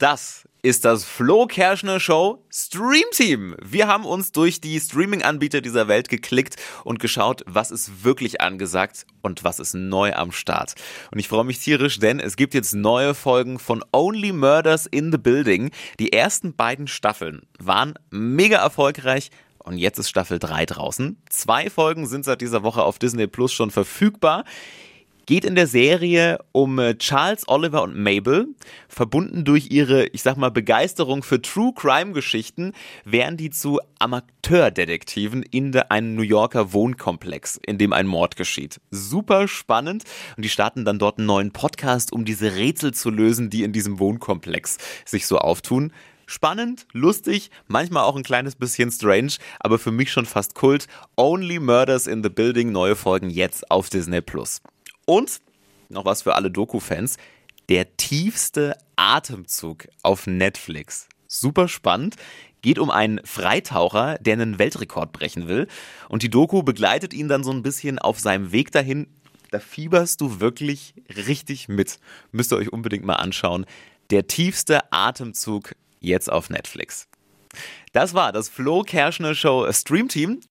Das ist das Flo Kerschner Show Stream Team. Wir haben uns durch die Streaming-Anbieter dieser Welt geklickt und geschaut, was ist wirklich angesagt und was ist neu am Start. Und ich freue mich tierisch, denn es gibt jetzt neue Folgen von Only Murders in the Building. Die ersten beiden Staffeln waren mega erfolgreich. Und jetzt ist Staffel 3 draußen. Zwei Folgen sind seit dieser Woche auf Disney Plus schon verfügbar geht in der Serie um äh, Charles, Oliver und Mabel. Verbunden durch ihre, ich sag mal, Begeisterung für True Crime Geschichten, werden die zu Amateurdetektiven in einem New Yorker Wohnkomplex, in dem ein Mord geschieht. Super spannend. Und die starten dann dort einen neuen Podcast, um diese Rätsel zu lösen, die in diesem Wohnkomplex sich so auftun. Spannend, lustig, manchmal auch ein kleines bisschen strange, aber für mich schon fast Kult. Only Murders in the Building, neue Folgen jetzt auf Disney Plus. Und noch was für alle Doku-Fans: der tiefste Atemzug auf Netflix. Super spannend. Geht um einen Freitaucher, der einen Weltrekord brechen will. Und die Doku begleitet ihn dann so ein bisschen auf seinem Weg dahin. Da fieberst du wirklich richtig mit. Müsst ihr euch unbedingt mal anschauen. Der tiefste Atemzug jetzt auf Netflix. Das war das Flo Kerschner Show Stream Team.